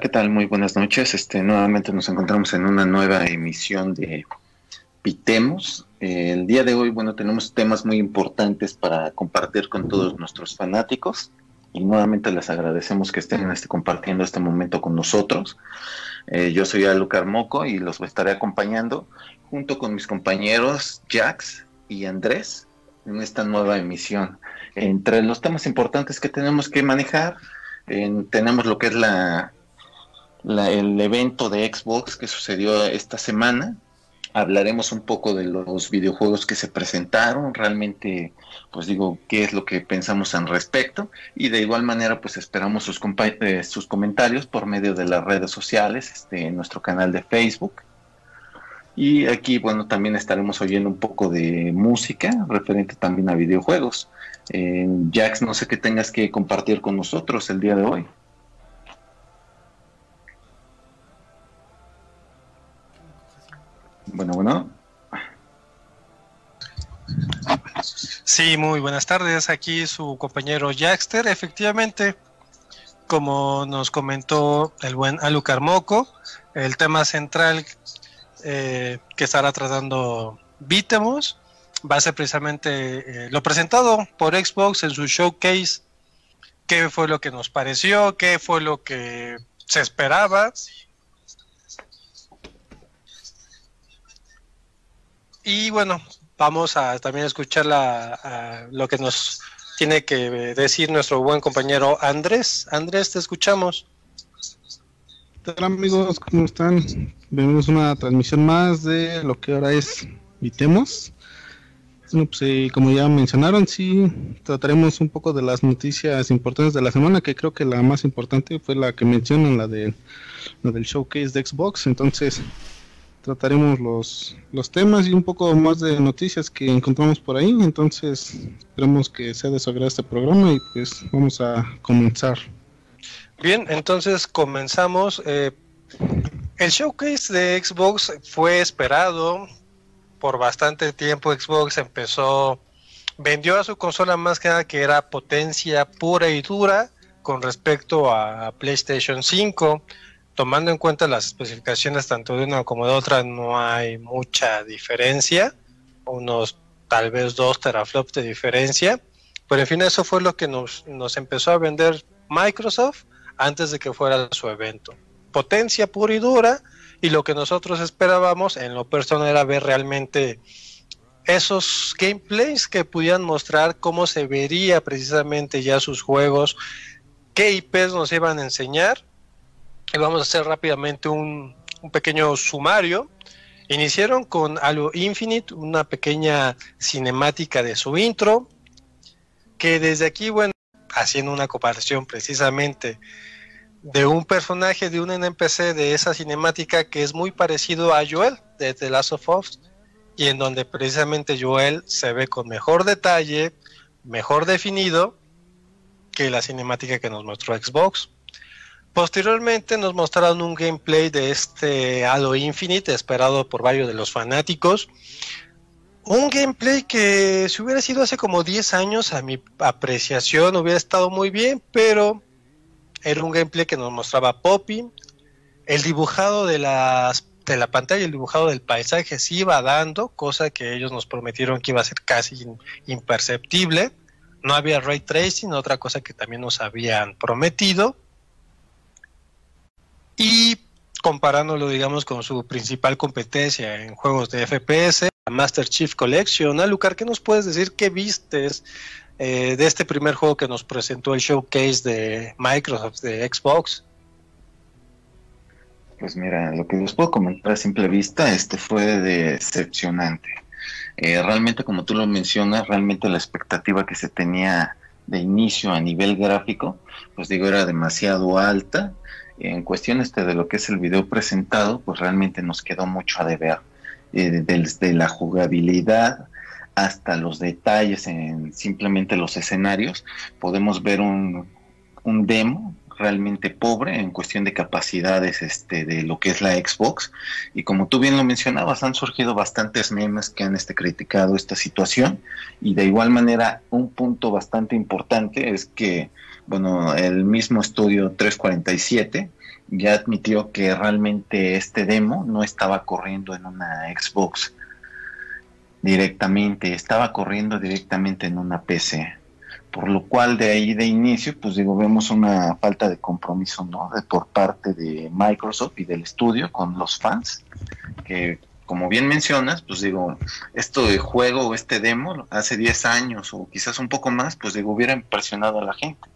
¿qué tal? Muy buenas noches. Este, nuevamente nos encontramos en una nueva emisión de Pitemos. Eh, el día de hoy, bueno, tenemos temas muy importantes para compartir con todos nuestros fanáticos y nuevamente les agradecemos que estén este, compartiendo este momento con nosotros. Eh, yo soy Alucar Moco y los estaré acompañando junto con mis compañeros Jax y Andrés en esta nueva emisión. Entre los temas importantes que tenemos que manejar, en- tenemos lo que es la, la- el evento de Xbox que sucedió esta semana. Hablaremos un poco de los videojuegos que se presentaron, realmente, pues digo, qué es lo que pensamos al respecto. Y de igual manera, pues esperamos sus, eh, sus comentarios por medio de las redes sociales, este, en nuestro canal de Facebook. Y aquí, bueno, también estaremos oyendo un poco de música referente también a videojuegos. Eh, Jax, no sé qué tengas que compartir con nosotros el día de hoy. Bueno, bueno. Sí, muy buenas tardes. Aquí su compañero Jackster. Efectivamente, como nos comentó el buen Alucar Moco, el tema central eh, que estará tratando Vitemos va a ser precisamente eh, lo presentado por Xbox en su showcase. ¿Qué fue lo que nos pareció? ¿Qué fue lo que se esperaba? Y bueno, vamos a también escuchar la, a lo que nos tiene que decir nuestro buen compañero Andrés. Andrés, te escuchamos. ¿Qué tal amigos? ¿Cómo están? A una transmisión más de lo que ahora es Vitemos. Bueno, pues eh, como ya mencionaron, sí, trataremos un poco de las noticias importantes de la semana, que creo que la más importante fue la que mencionan, la, de, la del showcase de Xbox. Entonces, trataremos los, los temas y un poco más de noticias que encontramos por ahí. Entonces, esperemos que sea de su agrado este programa y pues vamos a comenzar. Bien, entonces comenzamos. Eh, el showcase de Xbox fue esperado por bastante tiempo. Xbox empezó, vendió a su consola más que nada que era potencia pura y dura con respecto a PlayStation 5. Tomando en cuenta las especificaciones tanto de una como de otra, no hay mucha diferencia. Unos tal vez dos teraflops de diferencia, pero en fin, eso fue lo que nos, nos empezó a vender Microsoft antes de que fuera su evento. Potencia pura y dura, y lo que nosotros esperábamos en lo personal era ver realmente esos gameplays que pudieran mostrar cómo se vería precisamente ya sus juegos, qué IPs nos iban a enseñar. Y vamos a hacer rápidamente un, un pequeño sumario. Iniciaron con Halo Infinite, una pequeña cinemática de su intro, que desde aquí, bueno, haciendo una comparación precisamente de un personaje de un NPC de esa cinemática que es muy parecido a Joel de The Last of Us y en donde precisamente Joel se ve con mejor detalle, mejor definido que la cinemática que nos mostró Xbox. Posteriormente nos mostraron un gameplay de este Halo Infinite esperado por varios de los fanáticos. Un gameplay que si hubiera sido hace como 10 años a mi apreciación hubiera estado muy bien, pero era un gameplay que nos mostraba Poppy, el dibujado de las de la pantalla, el dibujado del paisaje se iba dando, cosa que ellos nos prometieron que iba a ser casi imperceptible. No había ray tracing, otra cosa que también nos habían prometido. Y comparándolo, digamos, con su principal competencia en juegos de FPS, la Master Chief Collection. Alucar, ¿qué nos puedes decir? ¿Qué vistes eh, de este primer juego que nos presentó el showcase de Microsoft, de Xbox? Pues mira, lo que les puedo comentar a simple vista, este fue decepcionante. Eh, realmente, como tú lo mencionas, realmente la expectativa que se tenía de inicio a nivel gráfico, pues digo, era demasiado alta. En cuestión este de lo que es el video presentado, pues realmente nos quedó mucho a deber. Eh, desde la jugabilidad, hasta los detalles en simplemente los escenarios, podemos ver un, un demo realmente pobre en cuestión de capacidades este, de lo que es la Xbox. Y como tú bien lo mencionabas, han surgido bastantes memes que han este, criticado esta situación. Y de igual manera, un punto bastante importante es que, bueno, el mismo estudio 347 ya admitió que realmente este demo no estaba corriendo en una Xbox directamente, estaba corriendo directamente en una PC. Por lo cual de ahí de inicio, pues digo, vemos una falta de compromiso, ¿no? De, por parte de Microsoft y del estudio con los fans, que como bien mencionas, pues digo, esto de juego o este demo hace 10 años o quizás un poco más, pues digo, hubiera impresionado a la gente.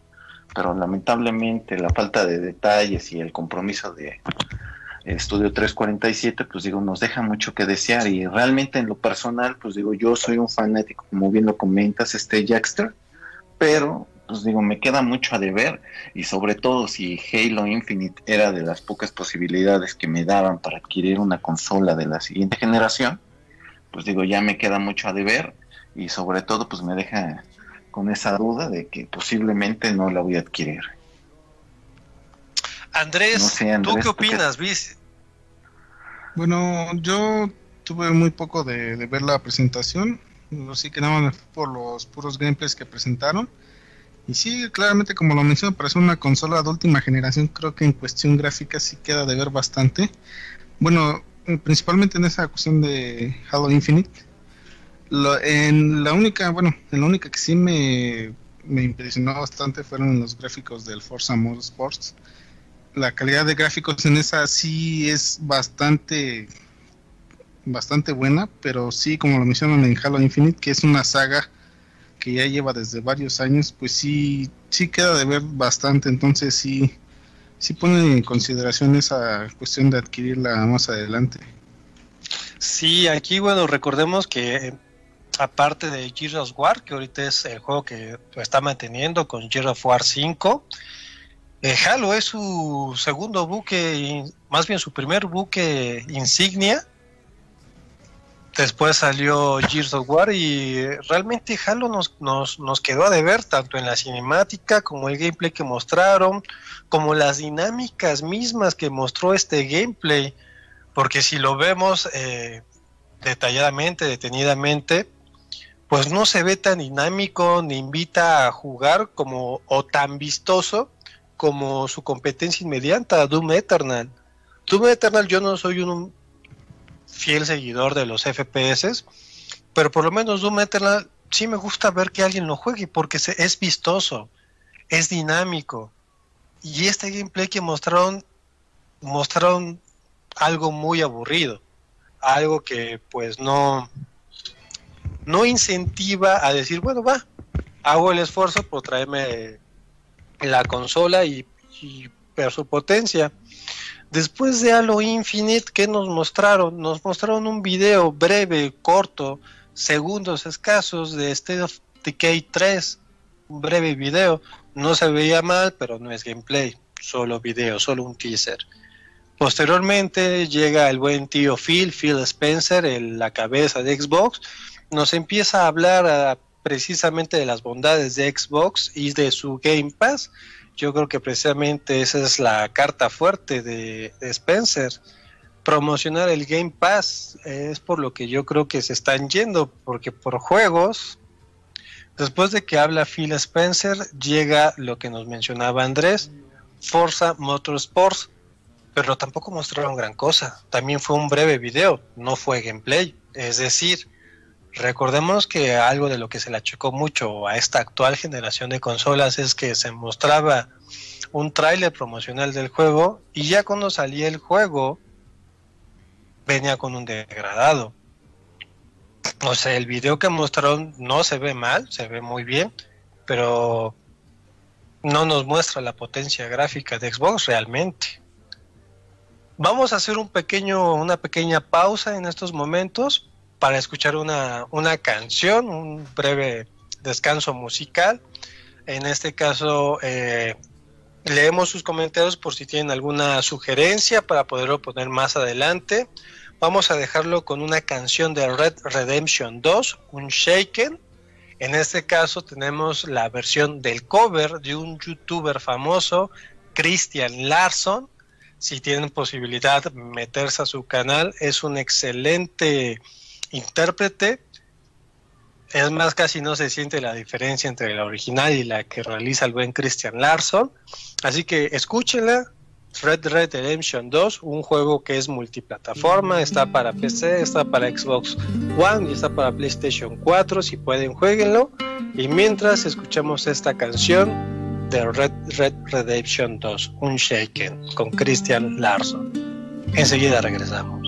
Pero lamentablemente la falta de detalles y el compromiso de, Estudio 347, pues digo, nos deja mucho que desear y realmente en lo personal, pues digo, yo soy un fanático, como bien lo comentas, este Jackster, pero pues digo, me queda mucho a deber y sobre todo si Halo Infinite era de las pocas posibilidades que me daban para adquirir una consola de la siguiente generación, pues digo, ya me queda mucho a deber y sobre todo pues me deja con esa duda de que posiblemente no la voy a adquirir. Andrés, ¿tú qué opinas, Viz? Bueno, yo tuve muy poco de, ver la presentación, sí que nada más por los puros gameplays que presentaron. Y sí, claramente como lo menciono, parece una consola de última generación, creo que en cuestión gráfica sí queda de ver bastante. Bueno, eh, principalmente en esa cuestión de Halo Infinite. En la única, bueno, en la única que sí me, me impresionó bastante fueron los gráficos del Forza Motorsports la calidad de gráficos en esa sí es bastante bastante buena, pero sí, como lo mencionan en Halo Infinite, que es una saga que ya lleva desde varios años, pues sí, sí queda de ver bastante, entonces sí, sí pone en consideración esa cuestión de adquirirla más adelante. Sí, aquí bueno, recordemos que aparte de Gears of War, que ahorita es el juego que está manteniendo con Gears of War 5, eh, Halo es su segundo buque, más bien su primer buque insignia. Después salió Gears of War y realmente Halo nos, nos, nos quedó a deber tanto en la cinemática como el gameplay que mostraron, como las dinámicas mismas que mostró este gameplay. Porque si lo vemos eh, detalladamente, detenidamente, pues no se ve tan dinámico ni invita a jugar como o tan vistoso como su competencia inmediata, Doom Eternal. Doom Eternal yo no soy un fiel seguidor de los FPS, pero por lo menos Doom Eternal sí me gusta ver que alguien lo juegue porque es vistoso, es dinámico. Y este gameplay que mostraron, mostraron algo muy aburrido, algo que pues no, no incentiva a decir, bueno, va, hago el esfuerzo por traerme la consola y, y ver su potencia. Después de Halo Infinite, ¿qué nos mostraron? Nos mostraron un video breve, corto, segundos escasos de State of Decay 3. Un breve video. No se veía mal, pero no es gameplay. Solo video, solo un teaser. Posteriormente llega el buen tío Phil, Phil Spencer, el, la cabeza de Xbox. Nos empieza a hablar a, precisamente de las bondades de Xbox y de su Game Pass yo creo que precisamente esa es la carta fuerte de, Spencer. Promocionar el Game Pass es por lo que yo creo que se están yendo, porque por juegos, después de que habla Phil Spencer, llega lo que nos mencionaba Andrés, Forza Motorsports, pero tampoco mostraron gran cosa. También fue un breve video, no fue gameplay. Es decir, Recordemos que algo de lo que se le achacó mucho a esta actual generación de consolas es que se mostraba un tráiler promocional del juego y ya cuando salía el juego venía con un degradado. O sea, el video que mostraron no se ve mal, se ve muy bien, pero no nos muestra la potencia gráfica de Xbox realmente. Vamos a hacer un pequeño, una pequeña pausa en estos momentos para escuchar una, una canción, un breve descanso musical. En este caso, eh, leemos sus comentarios por si tienen alguna sugerencia para poderlo poner más adelante. Vamos a dejarlo con una canción de Red Redemption 2, un Shaken. En este caso tenemos la versión del cover de un youtuber famoso, Christian Larson. Si tienen posibilidad meterse a su canal, es un excelente intérprete. Es más, casi no se siente la diferencia entre la original y la que realiza el buen Christian Larson. Así que escúchenla. Red Red Redemption 2, un juego que es multiplataforma, está para PC, está para Xbox One y está para PlayStation 4, si pueden jueguenlo. Y mientras escuchamos esta canción de Red Red Redemption 2, un Shaken, con Christian Larson. Enseguida regresamos.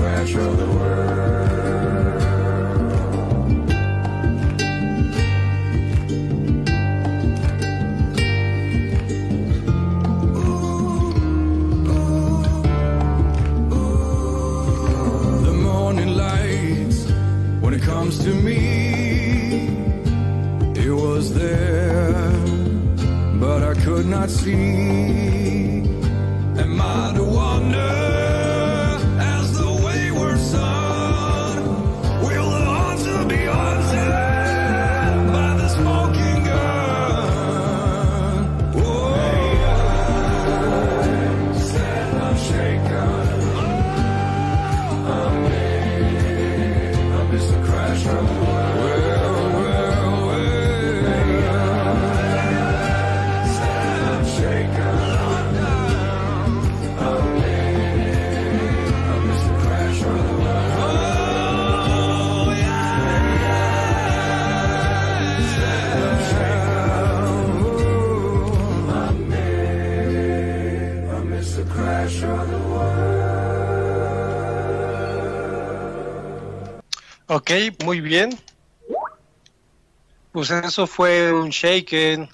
crash of the world. Ok, muy bien. Pues eso fue un Shaken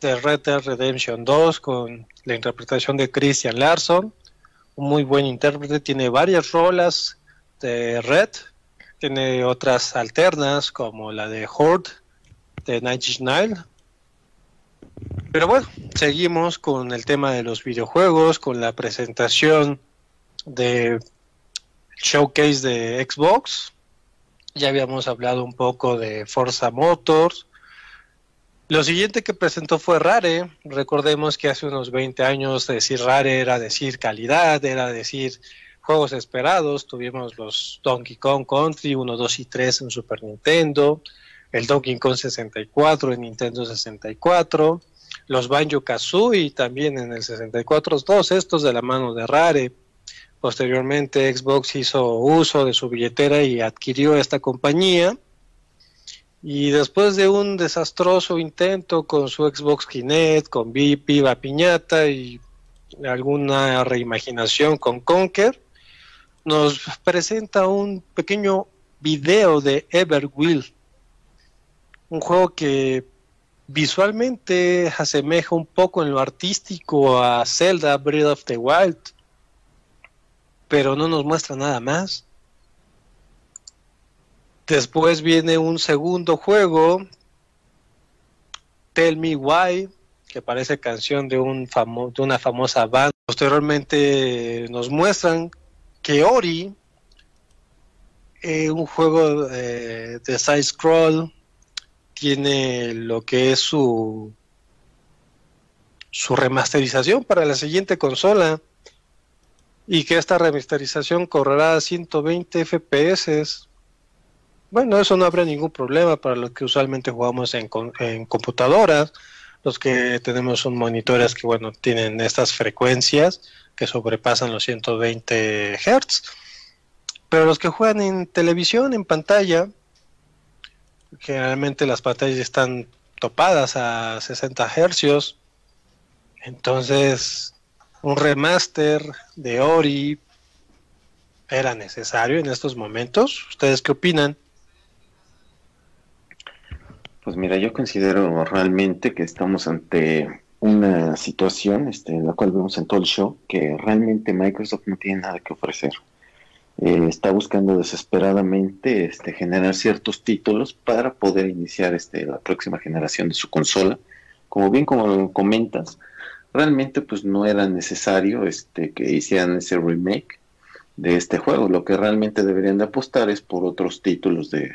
de Red Dead Redemption 2 con la interpretación de Christian Larson. Un muy buen intérprete, tiene varias rolas de Red, tiene otras alternas como la de Horde de Night Inch Nails. Pero bueno, seguimos con el tema de los videojuegos, con la presentación de showcase de Xbox. Ya habíamos hablado un poco de Forza Motors. Lo siguiente que presentó fue Rare. Recordemos que hace unos 20 años decir Rare era decir calidad, era decir juegos esperados. Tuvimos los Donkey Kong Country 1, 2 y 3 en Super Nintendo, el Donkey Kong 64 en Nintendo 64, los Banjo Kazooie también en el 64, todos estos de la mano de Rare. Posteriormente Xbox hizo uso de su billetera y adquirió esta compañía. Y después de un desastroso intento con su Xbox Kinect, con Viva Piñata y alguna reimaginación con Conker, nos presenta un pequeño video de Everwill, un juego que visualmente asemeja un poco en lo artístico a Zelda Breath of the Wild, pero no nos muestra nada más. Después viene un segundo juego, Tell Me Why, que parece canción de, un de una famosa banda. Posteriormente nos muestran que Ori, eh, un juego eh, de side scroll, tiene lo que es su su remasterización para la siguiente consola y que esta remasterización correrá a 120 FPS. Bueno, eso no habrá ningún problema para los que usualmente jugamos en, en computadoras, los que tenemos un monitores que bueno tienen estas frecuencias que sobrepasan los 120 Hz. Pero los que juegan en televisión, en pantalla, generalmente las pantallas están topadas a 60 Hz. Entonces, un remaster de Ori era necesario en estos momentos. ¿Ustedes qué opinan? Pues mira, yo considero realmente que estamos ante una situación este, la cual vemos en todo el show que realmente Microsoft no tiene nada que ofrecer. Eh, está buscando desesperadamente este, generar ciertos títulos para poder iniciar este, la próxima generación de su consola. Como bien como comentas, realmente pues no era necesario este, que hicieran ese remake de este juego. Lo que realmente deberían de apostar es por otros títulos de,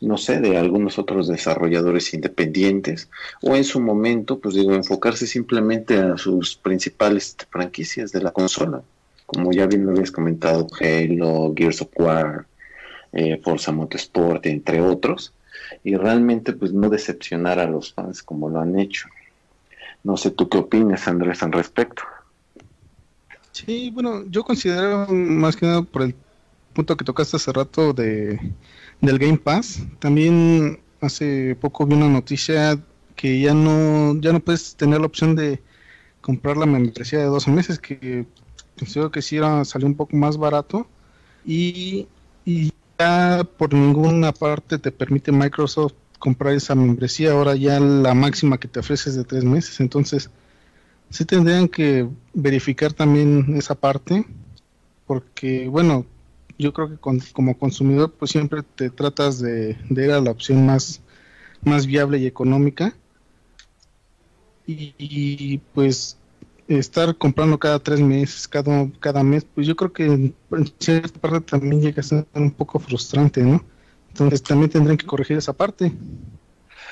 no sé, de algunos otros desarrolladores independientes o en su momento, pues digo, enfocarse simplemente a sus principales franquicias de la consola como ya bien lo habías comentado, Halo, Gears of War, eh, Forza Motorsport, entre otros, y realmente pues no decepcionar a los fans como lo han hecho. No sé tú qué opinas, Andrés, al respecto. Sí, bueno, yo considero más que nada por el punto que tocaste hace rato de del Game Pass. También hace poco vi una noticia que ya no ya no puedes tener la opción de comprar la membresía de 12 meses que considero que sí era, salió un poco más barato y, y, ya por ninguna parte te permite Microsoft comprar esa membresía, ahora ya la máxima que te ofrece es de tres meses, entonces sí tendrían que verificar también esa parte, porque bueno, yo creo que como consumidor pues siempre te tratas de, de ir a la opción más, más viable y económica y, y, pues estar comprando cada tres meses, cada, cada mes, pues yo creo que en cierta parte también llega a ser un poco frustrante, ¿no? Entonces también tendrán que corregir esa parte.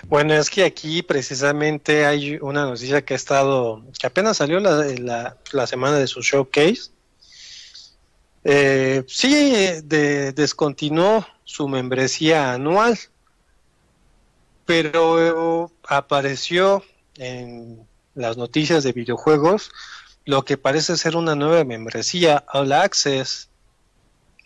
Bueno, es que aquí precisamente hay una noticia que ha estado, que apenas salió la, la, la semana de su showcase. Eh, sí, de, descontinuó su membresía anual, pero apareció en las noticias de videojuegos lo que parece ser una nueva membresía, All Access,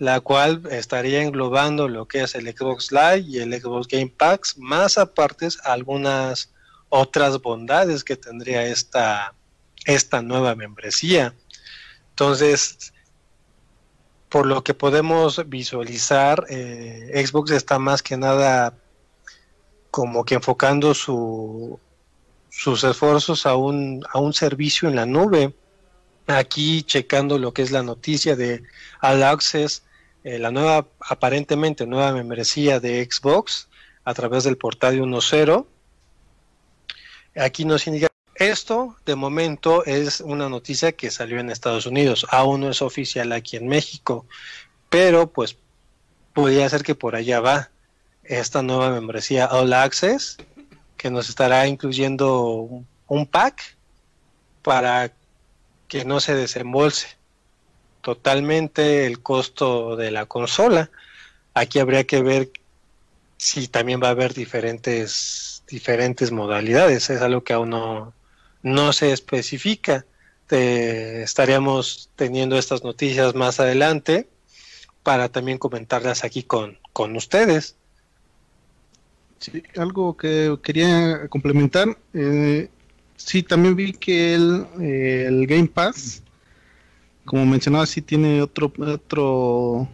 la cual estaría englobando lo que es el Xbox Live y el Xbox Game Pass, más aparte algunas otras bondades que tendría esta, esta nueva membresía. Entonces, por lo que podemos visualizar, eh, Xbox está más que nada como que enfocando su, sus esfuerzos a un, a un servicio en la nube. Aquí checando lo que es la noticia de All Access, eh, la nueva, aparentemente nueva membresía de Xbox a través del portal de 1.0. Aquí nos indica, esto de momento es una noticia que salió en Estados Unidos, aún no es oficial aquí en México, pero pues podría ser que por allá va esta nueva membresía All Access, que nos estará incluyendo un pack para que no se desembolse totalmente el costo de la consola. Aquí habría que ver si también va a haber diferentes, diferentes modalidades. Es algo que aún no, no se especifica. Te, estaríamos teniendo estas noticias más adelante para también comentarlas aquí con, con ustedes. Sí, algo que quería complementar. Eh, sí, también vi que el, el Game Pass como mencionaba, sí tiene otro otro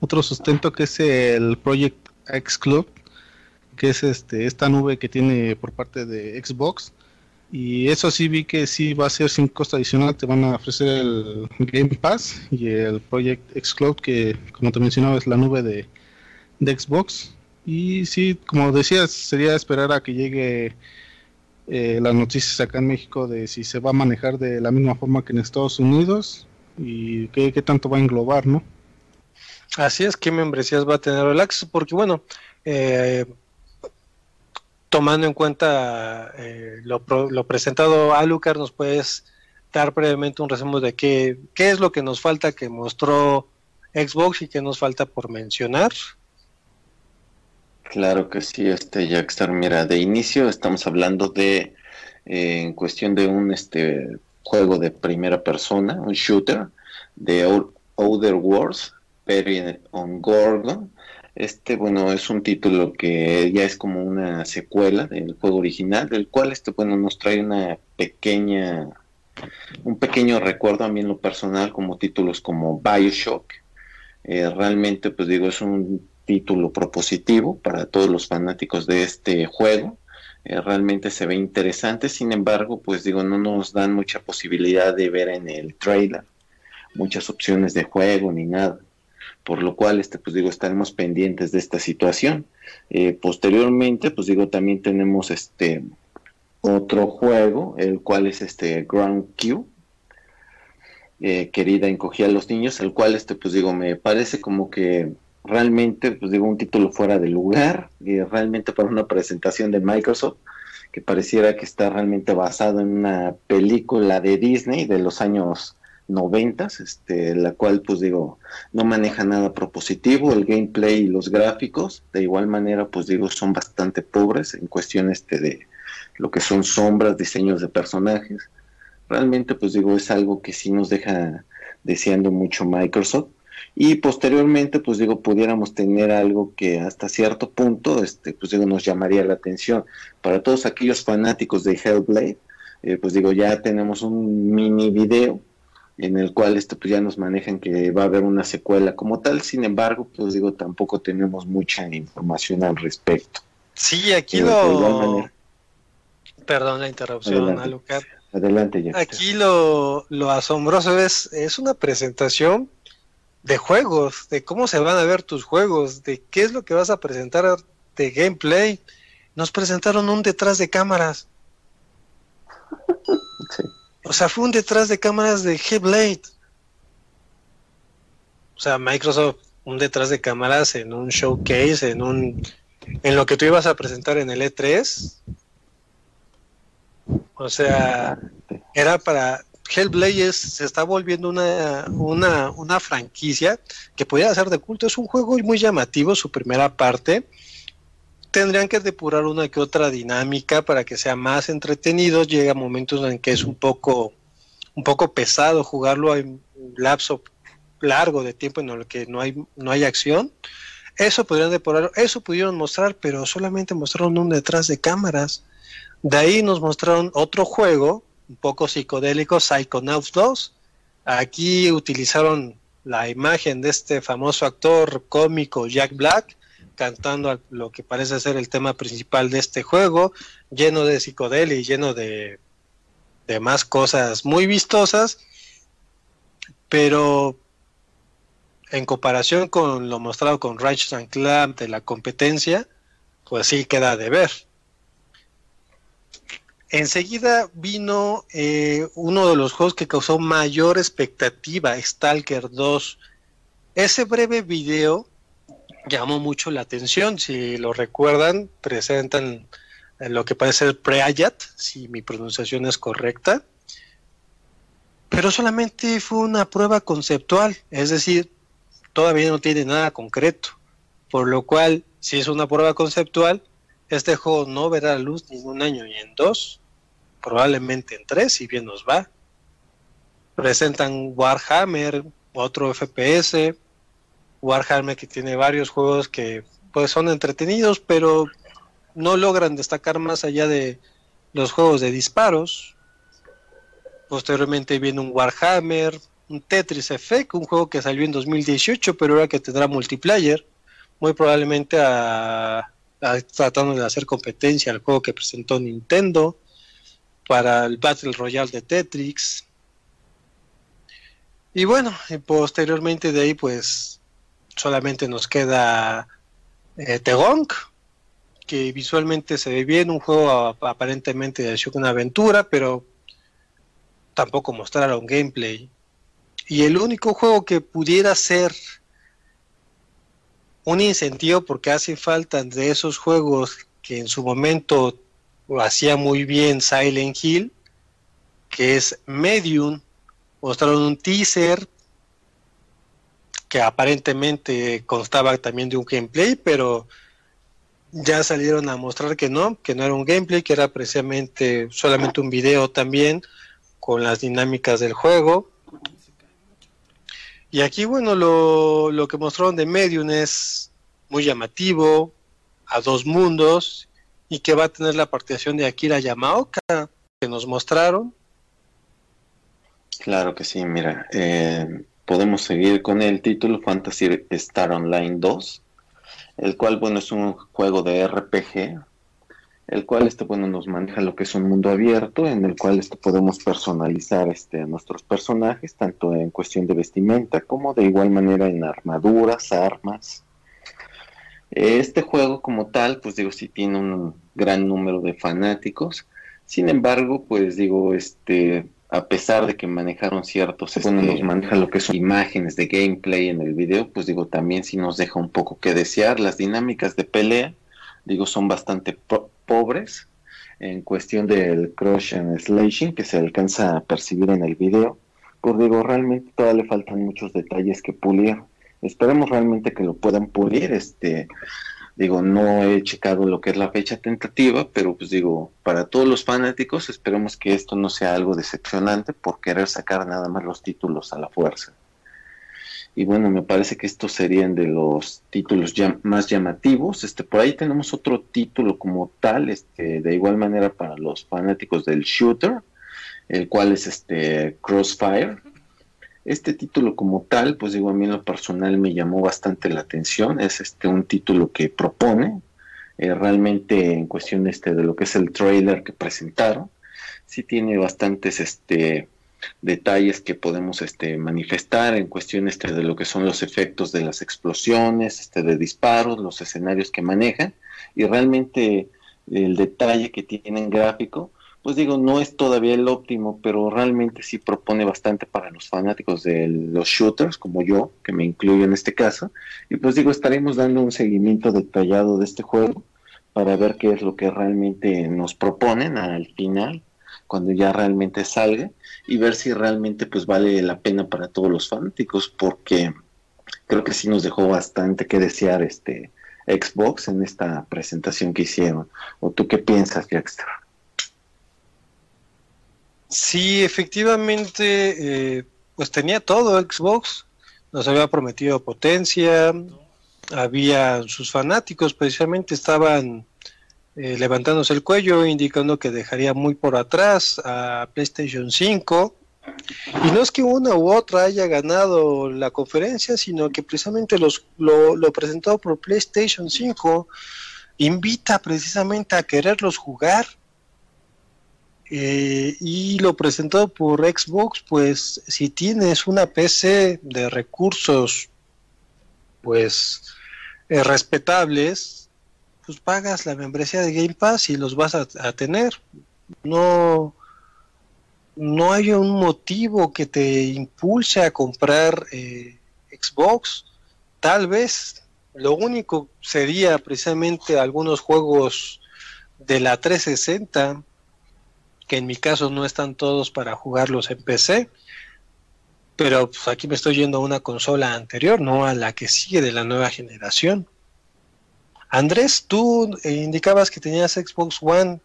otro sustento que es el Project X Club, que es este esta nube que tiene por parte de Xbox. Y eso sí vi que sí va a ser sin costo adicional, te van a ofrecer el Game Pass y el Project X Cloud, que como te mencionaba es la nube de, de Xbox. Y sí, como decías, sería esperar a que llegue eh, las noticias acá en México de si se va a manejar de la misma forma que en Estados Unidos y qué, qué tanto va a englobar, ¿no? Así es, ¿qué membresías va a tener Relax? Porque bueno, eh, tomando en cuenta eh, lo, lo, presentado a Lucar, ¿nos puedes dar brevemente un resumen de qué, qué es lo que nos falta que mostró Xbox y qué nos falta por mencionar? Claro que sí, este Jackstar. Mira, de inicio estamos hablando de, eh, en cuestión de un este juego de primera persona, un shooter de Outer Wars, Perry on Gorgon. Este, bueno, es un título que ya es como una secuela del juego original, del cual, este, bueno, nos trae una pequeña, un pequeño recuerdo a mí en lo personal, como títulos como Bioshock. Eh, realmente, pues digo, es un título propositivo para todos los fanáticos de este juego. Eh, realmente se ve interesante, sin embargo, pues digo, no nos dan mucha posibilidad de ver en el trailer muchas opciones de juego ni nada, por lo cual, este, pues digo, estaremos pendientes de esta situación. Eh, posteriormente, pues digo, también tenemos este otro juego, el cual es este Ground Q, eh, querida encogía a los niños, el cual, este, pues digo, me parece como que realmente, pues digo, un título fuera de lugar, y realmente para una presentación de Microsoft, que pareciera que está realmente basado en una película de Disney de los años noventas, este, la cual, pues digo, no maneja nada propositivo, el gameplay y los gráficos, de igual manera, pues digo, son bastante pobres en cuestión este de lo que son sombras, diseños de personajes. Realmente, pues digo, es algo que sí nos deja deseando mucho Microsoft y posteriormente pues digo pudiéramos tener algo que hasta cierto punto este pues digo nos llamaría la atención. Para todos aquellos fanáticos de Hellblade eh, pues digo ya tenemos un mini video en el cual este pues ya nos manejan que va a haber una secuela como tal. Sin embargo pues digo tampoco tenemos mucha información al respecto. Sí aquí lo perdón la interrupción Alucard. Adelante ya. Aquí lo, lo asombroso es es una presentación de juegos, de cómo se van a ver tus juegos, de qué es lo que vas a presentar de gameplay. Nos presentaron un detrás de cámaras. Sí. O sea, fue un detrás de cámaras de Hellblade. O sea, Microsoft, un detrás de cámaras en un showcase, en un en lo que tú ibas a presentar en el E3. O sea, era para Hellblade se está volviendo una, una, una franquicia que podría ser de culto. Es un juego muy llamativo, su primera parte. Tendrían que depurar una que otra dinámica para que sea más entretenido. Llega momentos en que es un poco, un poco pesado jugarlo en un lapso largo de tiempo en el que no hay, no hay acción. Eso podrían depurar, eso pudieron mostrar, pero solamente mostraron un detrás de cámaras. De ahí nos mostraron otro juego, un poco psicodélico, Psychonauts 2. Aquí utilizaron la imagen de este famoso actor cómico Jack Black cantando lo que parece ser el tema principal de este juego, lleno de psicodelia y lleno de, más cosas muy vistosas, pero en comparación con lo mostrado con Ratchet Clank de la competencia, pues sí queda de ver. Enseguida vino eh, uno de los juegos que causó mayor expectativa, Stalker 2. Ese breve video llamó mucho la atención, si lo recuerdan, presentan eh, lo que parece ser Preayat, si mi pronunciación es correcta, pero solamente fue una prueba conceptual, es decir, todavía no tiene nada concreto, por lo cual, si es una prueba conceptual, este juego no verá la luz ni en un año ni en dos, probablemente en tres, si bien nos va. Presentan Warhammer, otro FPS, Warhammer que tiene varios juegos que pues son entretenidos, pero no logran destacar más allá de los juegos de disparos. Posteriormente viene un Warhammer, un Tetris Effect, un juego que salió en 2018, pero ahora que tendrá multiplayer, muy probablemente a, tratando de hacer competencia al juego que presentó Nintendo para el Battle Royale de Tetris. Y bueno, posteriormente de ahí pues solamente nos queda eh, Tegonk, que visualmente se ve bien, un juego aparentemente de una aventura, pero tampoco mostraron gameplay. Y el único juego que pudiera ser un incentivo, porque hace falta de esos juegos que en su momento lo hacía muy bien Silent Hill, que es Medium, mostraron un teaser que aparentemente constaba también de un gameplay, pero ya salieron a mostrar que no, que no era un gameplay, que era precisamente solamente un video también con las dinámicas del juego. Y aquí, bueno, lo, lo que mostraron de Medium es muy llamativo, a dos mundos, y que va a tener la participación de Akira Yamaoka, que nos mostraron. Claro que sí, mira, eh, podemos seguir con el título Fantasy Star Online 2, el cual, bueno, es un juego de RPG, el cual, este, bueno, nos maneja lo que es un mundo abierto, en el cual este, podemos personalizar este, a nuestros personajes, tanto en cuestión de vestimenta como de igual manera en armaduras, armas. Este juego como tal, pues digo, sí tiene un gran número de fanáticos, sin embargo, pues digo, este, a pesar de que manejaron ciertos, bueno, Este- nos maneja lo que son imágenes de gameplay en el video, pues digo, también sí nos deja un poco que desear. Las dinámicas de pelea, digo, son bastante po- pobres en cuestión del crush and slashing que se alcanza a percibir en el video. Pues digo, realmente todavía le faltan muchos detalles que pulir. Esperemos realmente que lo puedan pulir, este, Digo, no he checado lo que es la fecha tentativa, pero pues digo, para todos los fanáticos esperemos que esto no sea algo decepcionante por querer sacar nada más los títulos a la fuerza. Y bueno, me parece que estos serían de los títulos ya más llamativos. Este, por ahí tenemos otro título como tal, este, de igual manera para los fanáticos del shooter, el cual es este Crossfire. Este título como tal, pues digo, a mí en lo personal me llamó bastante la atención. Es este un título que propone, eh, realmente en cuestión este de lo que es el trailer que presentaron, sí tiene bastantes este detalles que podemos este manifestar en cuestión este de lo que son los efectos de las explosiones, este de disparos, los escenarios que manejan y realmente el detalle que tienen gráfico pues digo, no es todavía el óptimo, pero realmente sí propone bastante para los fanáticos de los shooters, como yo, que me incluyo en este caso. Y pues digo, estaremos dando un seguimiento detallado de este juego para ver qué es lo que realmente nos proponen al final, cuando ya realmente salga, y ver si realmente pues vale la pena para todos los fanáticos, porque creo que sí nos dejó bastante que desear este Xbox en esta presentación que hicieron. ¿O tú qué piensas, Jackster? Sí, efectivamente, eh, pues tenía todo Xbox, nos había prometido potencia, había sus fanáticos precisamente estaban eh, levantándose el cuello, indicando que dejaría muy por atrás a PlayStation 5. Y no es que una u otra haya ganado la conferencia, sino que precisamente los, lo, lo presentado por PlayStation 5 invita precisamente a quererlos jugar eh, y lo presentado por Xbox, pues si tienes una PC de recursos, pues eh, respetables, pues pagas la membresía de Game Pass y los vas a, tener. No, no hay un motivo que te impulse a comprar eh, Xbox. Tal vez lo único sería precisamente algunos juegos de la 360 que en mi caso no están todos para jugarlos en PC, pero pues, aquí me estoy yendo a una consola anterior, no a la que sigue de la nueva generación. Andrés, tú eh, indicabas que tenías Xbox One.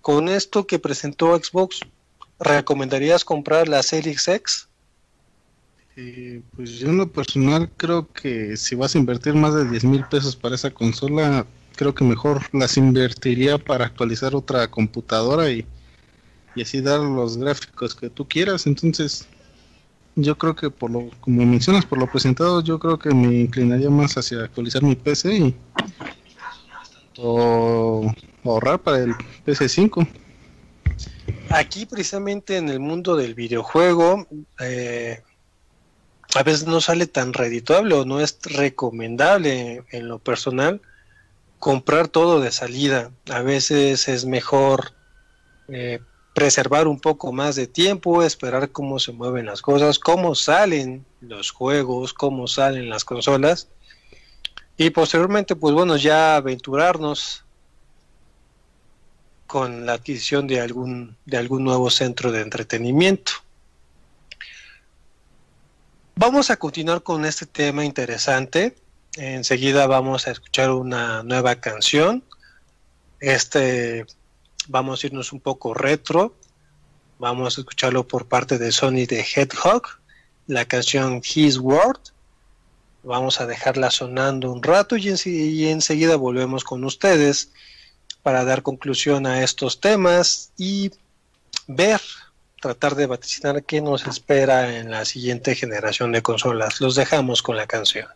Con esto que presentó Xbox, ¿recomendarías comprar la Series X? Eh, pues yo en lo personal creo que si vas a invertir más de 10 mil pesos para esa consola, creo que mejor las invertiría para actualizar otra computadora y y así dar los gráficos que tú quieras. Entonces, yo creo que por lo, como mencionas, por lo presentado, yo creo que me inclinaría más hacia actualizar mi PC y o ahorrar para el PC5. Aquí precisamente en el mundo del videojuego, eh, a veces no sale tan redituable o no es recomendable en lo personal comprar todo de salida. A veces es mejor eh, preservar un poco más de tiempo, esperar cómo se mueven las cosas, cómo salen los juegos, cómo salen las consolas y posteriormente pues bueno ya aventurarnos con la adquisición de algún de algún nuevo centro de entretenimiento. Vamos a continuar con este tema interesante. Enseguida vamos a escuchar una nueva canción. Este vamos a irnos un poco retro. Vamos a escucharlo por parte de Sony de Hedgehog, la canción His Word. Vamos a dejarla sonando un rato y, y enseguida volvemos con ustedes para dar conclusión a estos temas y ver, tratar de vaticinar qué nos espera en la siguiente generación de consolas. Los dejamos con la canción.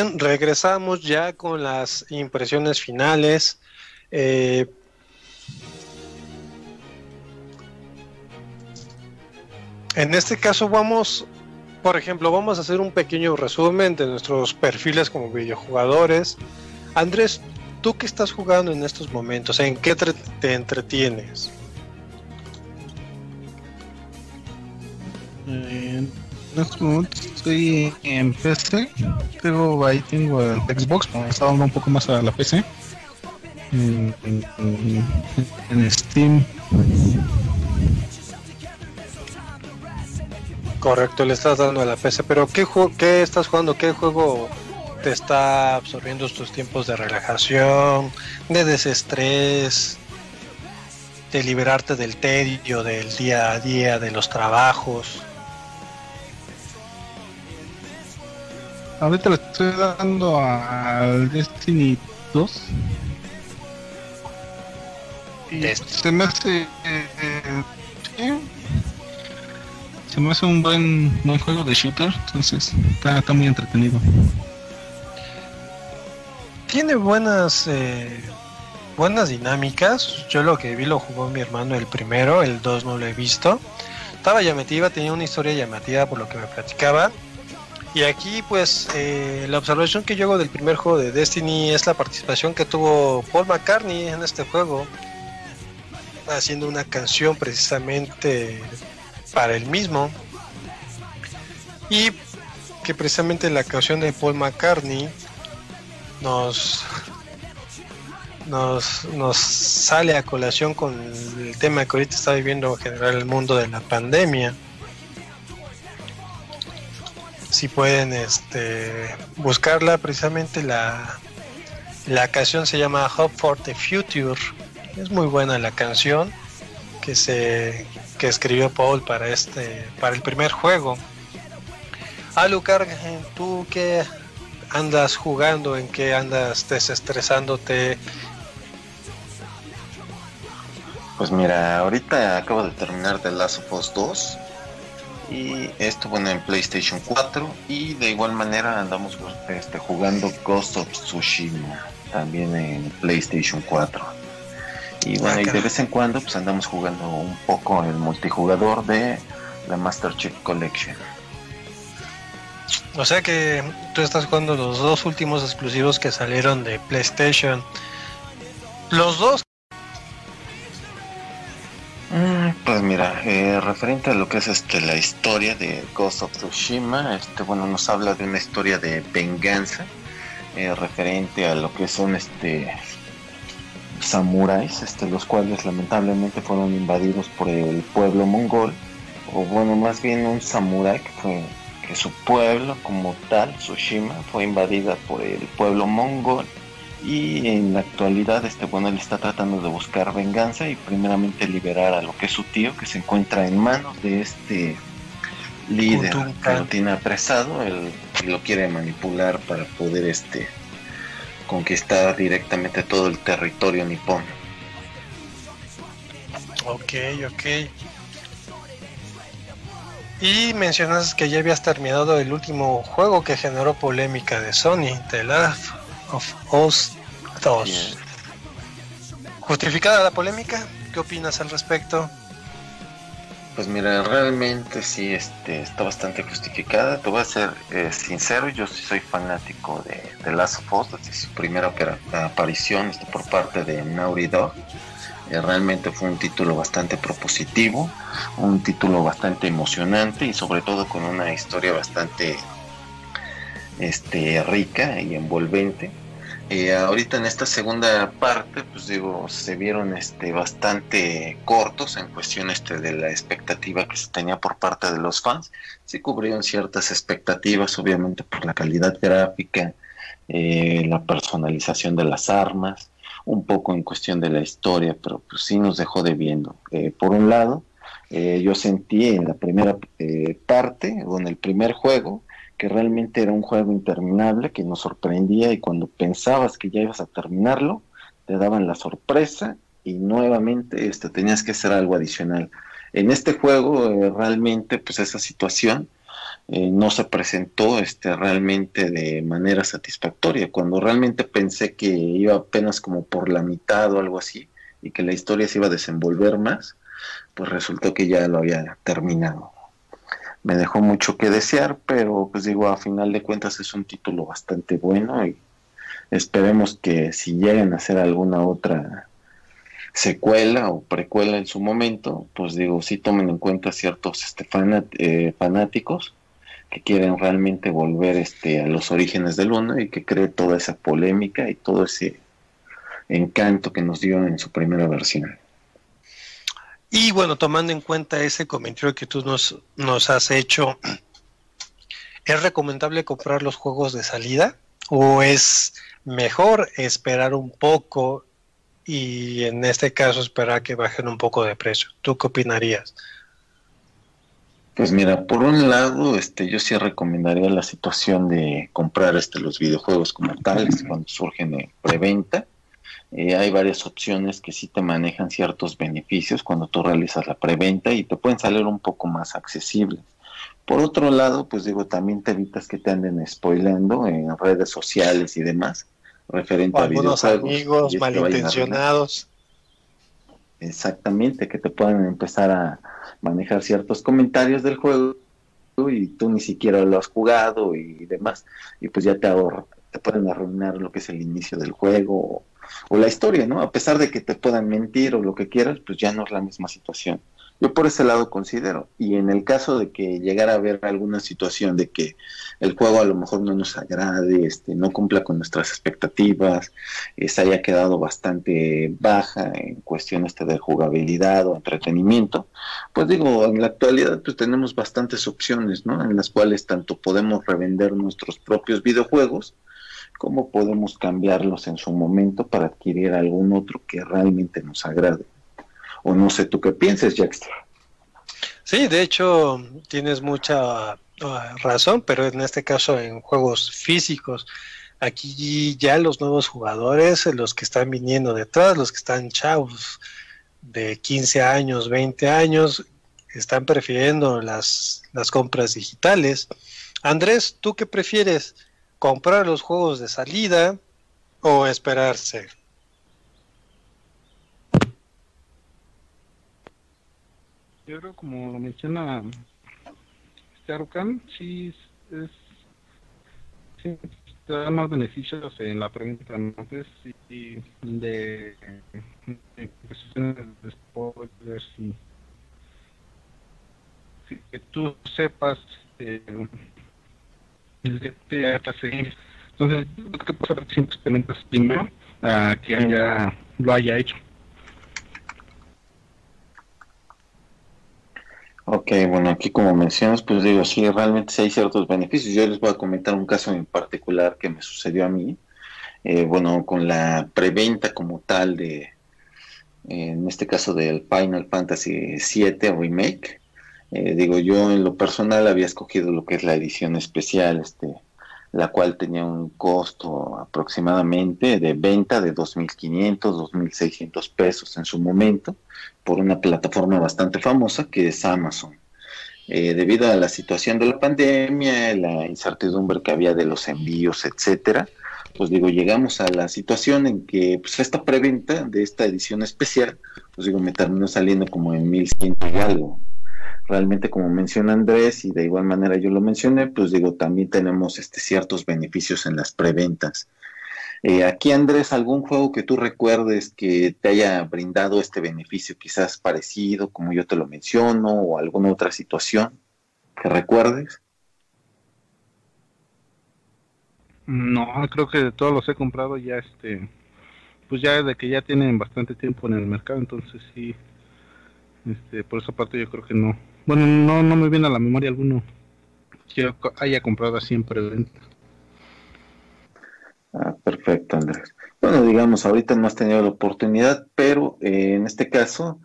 Bien, regresamos ya con las impresiones finales. Eh, en este caso vamos, por ejemplo, vamos a hacer un pequeño resumen de nuestros perfiles como videojugadores. Andrés, ¿tú qué estás jugando en estos momentos? ¿En qué te entretienes? Eh, estoy en PC, pero ahí tengo el Xbox, me está dando un poco más a la PC. En, en- en- Steam, Correcto, le estás dando a la PC, pero ¿qué, qué estás jugando? ¿Qué juego te está absorbiendo tus tiempos de relajación, de desestrés, de liberarte del tedio del día a día, de los trabajos? Ahorita le estoy dando al Destiny 2. Y Destiny. se me hace. eh, sí, se me hace un buen, buen juego de shooter, entonces está, está muy entretenido. Tiene buenas eh, buenas dinámicas. Yo lo que vi lo jugó mi hermano el primero, el 2 no lo he visto. Estaba llamativa, tenía una historia llamativa por lo que me platicaba. Y aquí pues eh, la observación que yo hago del primer juego de Destiny es la participación que tuvo Paul McCartney en este juego. Haciendo una canción precisamente para el mismo. Y que precisamente la canción de Paul McCartney nos, nos, nos sale a colación con el tema que ahorita está viviendo en general el mundo de la pandemia. Si pueden este, buscarla, precisamente la, La canción se llama Hope for the Future. Es muy buena la canción que se que escribió Paul para este para el primer juego. Alucard, ¿tú qué andas jugando? ¿En qué andas desestresándote? Pues mira, ahorita acabo de terminar The Last of Us 2 y esto bueno en PlayStation 4 y de igual manera andamos este, jugando Ghost of Tsushima también en PlayStation 4. Y bueno, y de vez en cuando pues andamos jugando un poco el multijugador de la Master Chief Collection. O sea que tú estás jugando los dos últimos exclusivos que salieron de PlayStation. Los dos. Pues mira, eh, referente a lo que es este la historia de Ghost of Tsushima, este bueno nos habla de una historia de venganza, eh, referente a lo que son este samuráis, este los cuales lamentablemente fueron invadidos por el pueblo mongol, o bueno más bien un samurái que fue que su pueblo como tal, Tsushima, fue invadida por el pueblo mongol y en la actualidad este bueno él está tratando de buscar venganza y primeramente liberar a lo que es su tío que se encuentra en manos de este líder que lo tiene apresado. Él lo quiere manipular para poder este conquistar directamente todo el territorio nipón. Ok, ok. Y mencionas que ya habías terminado el último juego que generó polémica de Sony, The Last of Us 2. ¿Justificada la polémica? ¿Qué opinas al respecto? Pues mira, realmente sí este, está bastante justificada. Te voy a ser eh, sincero, yo sí soy fanático de, de Last of Us, desde su primera aparición este, por parte de Naughty Dog. Eh, realmente fue un título bastante propositivo, un título bastante emocionante y sobre todo con una historia bastante este, rica y envolvente. Eh, ahorita en esta segunda parte, pues digo, se vieron este, bastante cortos en cuestión este, de la expectativa que se tenía por parte de los fans. Sí cubrieron ciertas expectativas, obviamente por la calidad gráfica, eh, la personalización de las armas, un poco en cuestión de la historia, pero pues sí nos dejó debiendo. Eh, por un lado, eh, yo sentí en la primera eh, parte, o en el primer juego, que realmente era un juego interminable que nos sorprendía y cuando pensabas que ya ibas a terminarlo, te daban la sorpresa y nuevamente este, tenías que hacer algo adicional. En este juego eh, realmente pues esa situación eh, no se presentó este, realmente de manera satisfactoria. Cuando realmente pensé que iba apenas como por la mitad o algo así y que la historia se iba a desenvolver más, pues resultó que ya lo había terminado me dejó mucho que desear, pero pues digo, a final de cuentas es un título bastante bueno y esperemos que si llegan a hacer alguna otra secuela o precuela en su momento, pues digo, sí tomen en cuenta ciertos este, fanat- eh, fanáticos que quieren realmente volver este, a los orígenes del uno y que cree toda esa polémica y todo ese encanto que nos dio en su primera versión. Y bueno, tomando en cuenta ese comentario que tú nos, nos has hecho, ¿es recomendable comprar los juegos de salida? ¿O es mejor esperar un poco y en este caso esperar que bajen un poco de precio? ¿Tú qué opinarías? Pues mira, por un lado, este, yo sí recomendaría la situación de comprar este, los videojuegos como tales cuando surgen en preventa. Eh, hay varias opciones que sí te manejan ciertos beneficios cuando tú realizas la preventa y te pueden salir un poco más accesibles. Por otro lado, pues digo, también te evitas que te anden spoilando en redes sociales y demás referente O a algunos amigos malintencionados. Exactamente, que te puedan empezar a manejar ciertos comentarios del juego y tú ni siquiera lo has jugado y demás, y pues ya te ahorra, te pueden arruinar lo que es el inicio del juego o, la historia, ¿no? A pesar de que te puedan mentir o lo que quieras, pues ya no es la misma situación. Yo por ese lado considero, y en el caso de que llegara a haber alguna situación de que el juego a lo mejor no nos agrade, este, no cumpla con nuestras expectativas, eh, se haya quedado bastante baja en cuestión este de jugabilidad o entretenimiento, pues digo, en la actualidad pues tenemos bastantes opciones, ¿no? En las cuales tanto podemos revender nuestros propios videojuegos, cómo podemos cambiarlos en su momento para adquirir algún otro que realmente nos agrade. O no sé tú qué piensas, Jackson. Sí, de hecho tienes mucha uh, razón, pero en este caso en juegos físicos, aquí ya los nuevos jugadores, los que están viniendo detrás, los que están chavos de 15 años, 20 años, están prefiriendo las, las compras digitales. Andrés, ¿tú qué prefieres? ¿Comprar los juegos de salida o esperarse? Yo creo, como lo menciona este Arucan, sí es, sí te da más beneficios en la pregunta antes y de, de cuestiones de spoilers y que tú sepas eh, el que te vas a seguir. Entonces, creo que pasa siempre experimentas primero a quien ya lo haya hecho. Ok, bueno, aquí como mencionas, pues digo, sí, realmente sí hay ciertos beneficios. Yo les voy a comentar un caso en particular que me sucedió a mí. Eh, bueno, con la preventa como tal de, eh, en este caso del Final Fantasy VII Remake, eh, digo, yo en lo personal había escogido lo que es la edición especial, este, la cual tenía un costo aproximadamente de venta de 2.500, 2.600 pesos en su momento por una plataforma bastante famosa que es Amazon. Eh, debido a la situación de la pandemia, la incertidumbre que había de los envíos, etcétera, pues digo, llegamos a la situación en que pues esta preventa de esta edición especial, pues digo, me terminó saliendo como en 1100 y algo. Realmente, como menciona Andrés, y de igual manera yo lo mencioné, pues digo, también tenemos este, ciertos beneficios en las preventas. Eh, aquí, Andrés, ¿algún juego que tú recuerdes que te haya brindado este beneficio, quizás parecido, como yo te lo menciono, o alguna otra situación que recuerdes? No, creo que de todos los he comprado ya este, pues ya de que ya tienen bastante tiempo en el mercado, entonces sí, este, por esa parte yo creo que no. Bueno, no, no me viene a la memoria alguno que haya comprado así en preventa. Ah, perfecto, Andrés. Bueno, digamos, ahorita no has tenido la oportunidad, pero eh, en este caso,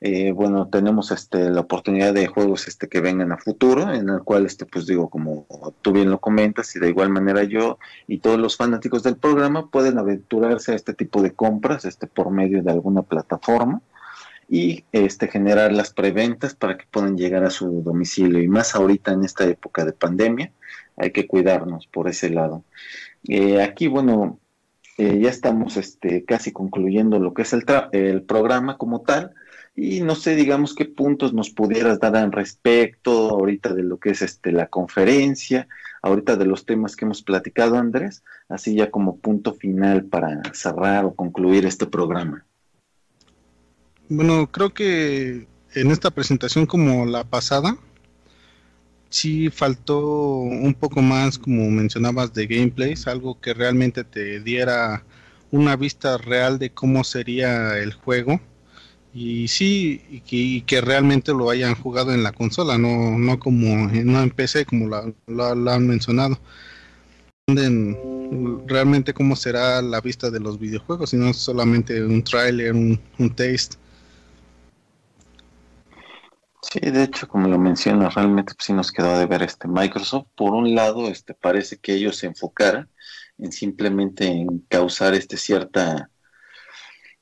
eh, bueno, tenemos este, la oportunidad de juegos este, que vengan a futuro, en el cual, este, pues digo, como tú bien lo comentas, y de igual manera yo y todos los fanáticos del programa pueden aventurarse a este tipo de compras este, por medio de alguna plataforma y este, generar las preventas para que puedan llegar a su domicilio. Y más ahorita en esta época de pandemia, hay que cuidarnos por ese lado. Eh, aquí, bueno, eh, ya estamos este, casi concluyendo lo que es el, tra- el programa como tal. Y no sé, digamos, qué puntos nos pudieras dar al respecto ahorita de lo que es este, la conferencia, ahorita de los temas que hemos platicado, Andrés, así ya como punto final para cerrar o concluir este programa. Bueno, creo que en esta presentación como la pasada, sí faltó un poco más, como mencionabas, de gameplays, algo que realmente te diera una vista real de cómo sería el juego. Y sí, y que, realmente lo hayan jugado en la consola, no, no como no en PC, como lo, han mencionado. Realmente cómo será la vista de los videojuegos, sino solamente un tráiler, un, un taste. Sí, de hecho, como lo mencionas, realmente pues, sí nos quedó de ver este Microsoft. Por un lado, este parece que ellos se enfocaran en simplemente en causar este cierta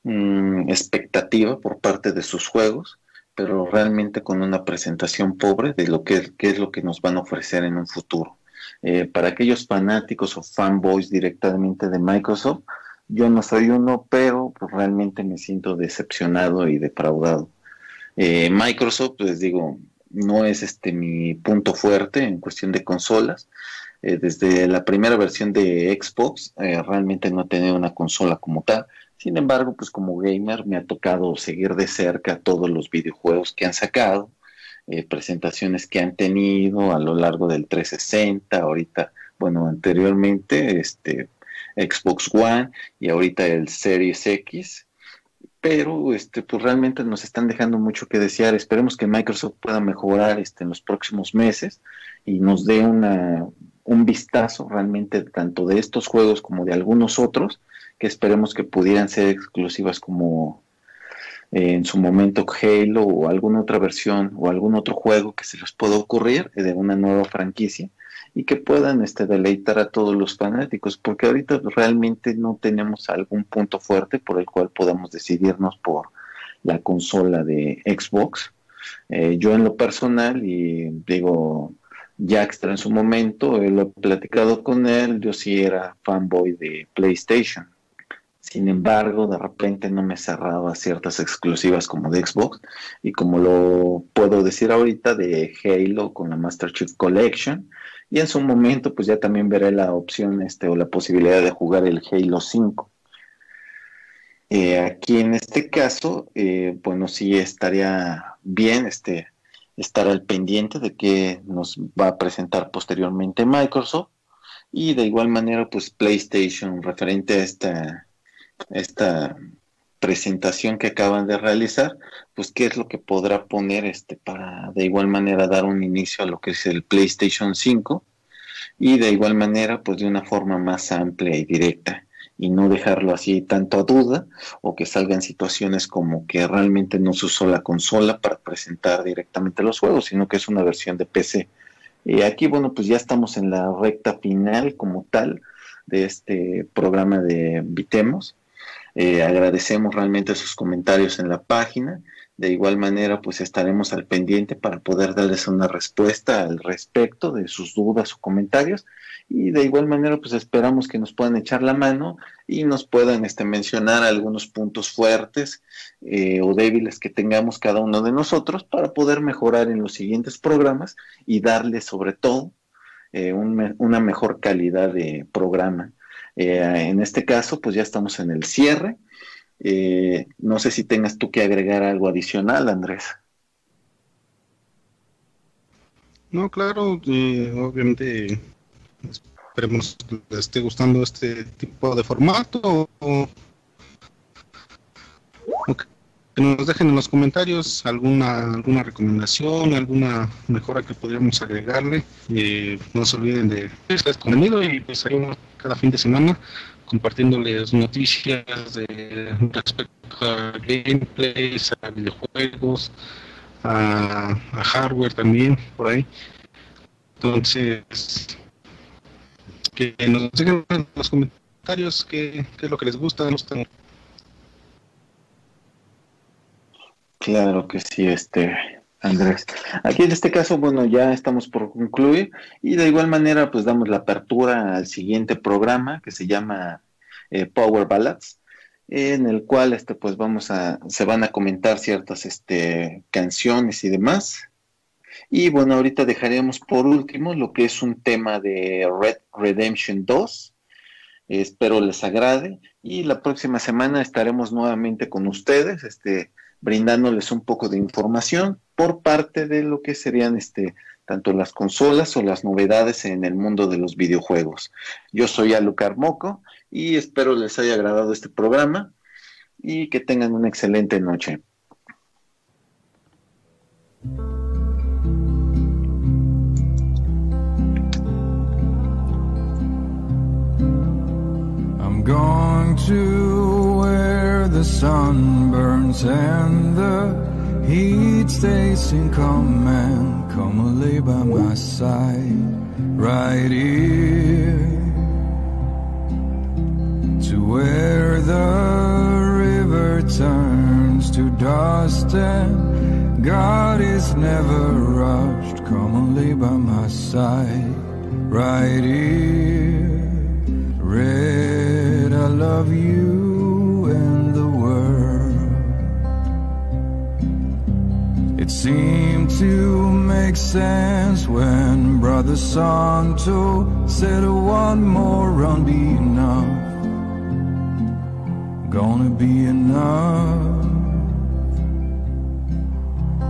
mm, expectativa por parte de sus juegos, pero realmente con una presentación pobre de lo que, qué es lo que nos van a ofrecer en un futuro. Eh, para aquellos fanáticos o fanboys directamente de Microsoft, yo no soy uno, pero pues, realmente me siento decepcionado y defraudado. Eh, Microsoft, les digo, no es este mi punto fuerte en cuestión de consolas. Eh, desde la primera versión de Xbox, eh, realmente no he tenido una consola como tal. Sin embargo, pues como gamer me ha tocado seguir de cerca todos los videojuegos que han sacado, presentaciones que han tenido a lo largo del 360, ahorita, bueno, anteriormente, este Xbox One y ahorita el Series X pero este pues realmente nos están dejando mucho que desear. Esperemos que Microsoft pueda mejorar este en los próximos meses y nos dé una un vistazo realmente tanto de estos juegos como de algunos otros que esperemos que pudieran ser exclusivas como eh, en su momento Halo o alguna otra versión o algún otro juego que se les pueda ocurrir de una nueva franquicia y que puedan este, deleitar a todos los fanáticos, porque ahorita realmente no tenemos algún punto fuerte por el cual podamos decidirnos por la consola de Xbox. Eh, yo en lo personal, y digo, Jackster en su momento, eh, lo he platicado con él, yo sí era fanboy de PlayStation. Sin embargo, de repente no me cerraba ciertas exclusivas como de Xbox y como lo puedo decir ahorita de Halo con la Master Chief Collection y en su momento pues ya también veré la opción este o la posibilidad de jugar el Halo 5. Eh, aquí en este caso, eh, bueno, sí estaría bien este, estar al pendiente de que nos va a presentar posteriormente Microsoft y de igual manera pues PlayStation referente a esta, esta presentación que acaban de realizar, pues qué es lo que podrá poner este para de igual manera dar un inicio a lo que es el PlayStation 5 y de igual manera pues de una forma más amplia y directa y no dejarlo así tanto a duda o que salgan situaciones como que realmente no se usó la consola para presentar directamente los juegos, sino que es una versión de PC. Y aquí, bueno, pues ya estamos en la recta final como tal de este programa de Vitemos. Eh, agradecemos realmente sus comentarios en la página. De igual manera, pues estaremos al pendiente para poder darles una respuesta al respecto de sus dudas o comentarios. Y de igual manera, pues esperamos que nos puedan echar la mano y nos puedan este, mencionar algunos puntos fuertes eh, o débiles que tengamos cada uno de nosotros para poder mejorar en los siguientes programas y darle sobre todo eh, una mejor calidad de programa. Eh, en este caso, pues ya estamos en el cierre. Eh, no sé si tengas tú que agregar algo adicional, Andrés. No, claro, eh, obviamente esperemos que les esté gustando este tipo de formato que nos dejen en los comentarios alguna alguna recomendación, alguna mejora que podríamos agregarle. Eh, no se olviden de este contenido y pues ahí cada fin de semana compartiéndoles noticias de respecto a gameplays, a videojuegos, a, hardware también por ahí. Entonces, que nos dejen en los comentarios qué, qué es lo que les gusta, no gusta. Claro que sí, este Andrés. Aquí en este caso, bueno, ya estamos por concluir y de igual manera, pues damos la apertura al siguiente programa que se llama eh, Power Ballads, en el cual, este, pues vamos a, se van a comentar ciertas, este, canciones y demás. Y bueno, ahorita dejaremos por último lo que es un tema de Red Redemption 2. Espero les agrade y la próxima semana estaremos nuevamente con ustedes, este, brindándoles un poco de información por parte de lo que serían este tanto las consolas o las novedades en el mundo de los videojuegos. Yo soy Alucar Moco y espero les haya agradado este programa y que tengan una excelente noche. Where the sun burns and the heat stays in command. Come and lay by my side, right here. To where the river turns to dust and God is never rushed. Come and lay by my side, right here. Red, I love you It seemed to make sense when Brother Santo said one more run be enough. Gonna be enough.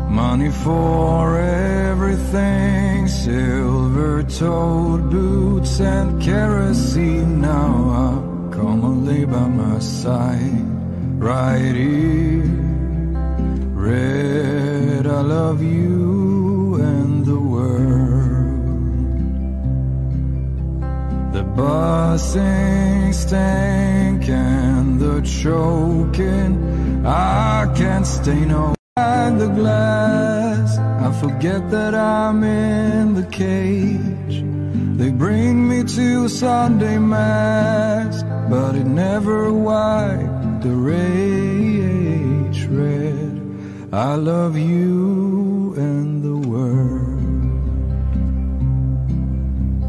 Money for everything, silver toed boots and kerosene. Now I'll come and lay by my side, right here. Red, I love you and the world. The busing stank and the choking. I can't stay no behind the glass. I forget that I'm in the cage. They bring me to Sunday Mass, but it never wiped the rage. I love you and the world.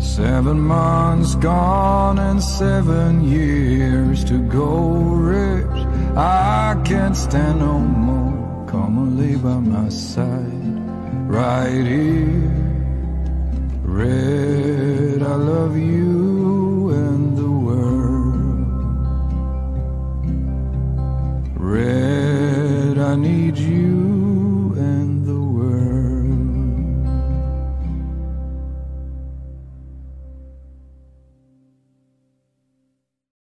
Seven months gone and seven years to go, rich. I can't stand no more. Come and lay by my side, right here. Red, I love you and the world. Red, I need you.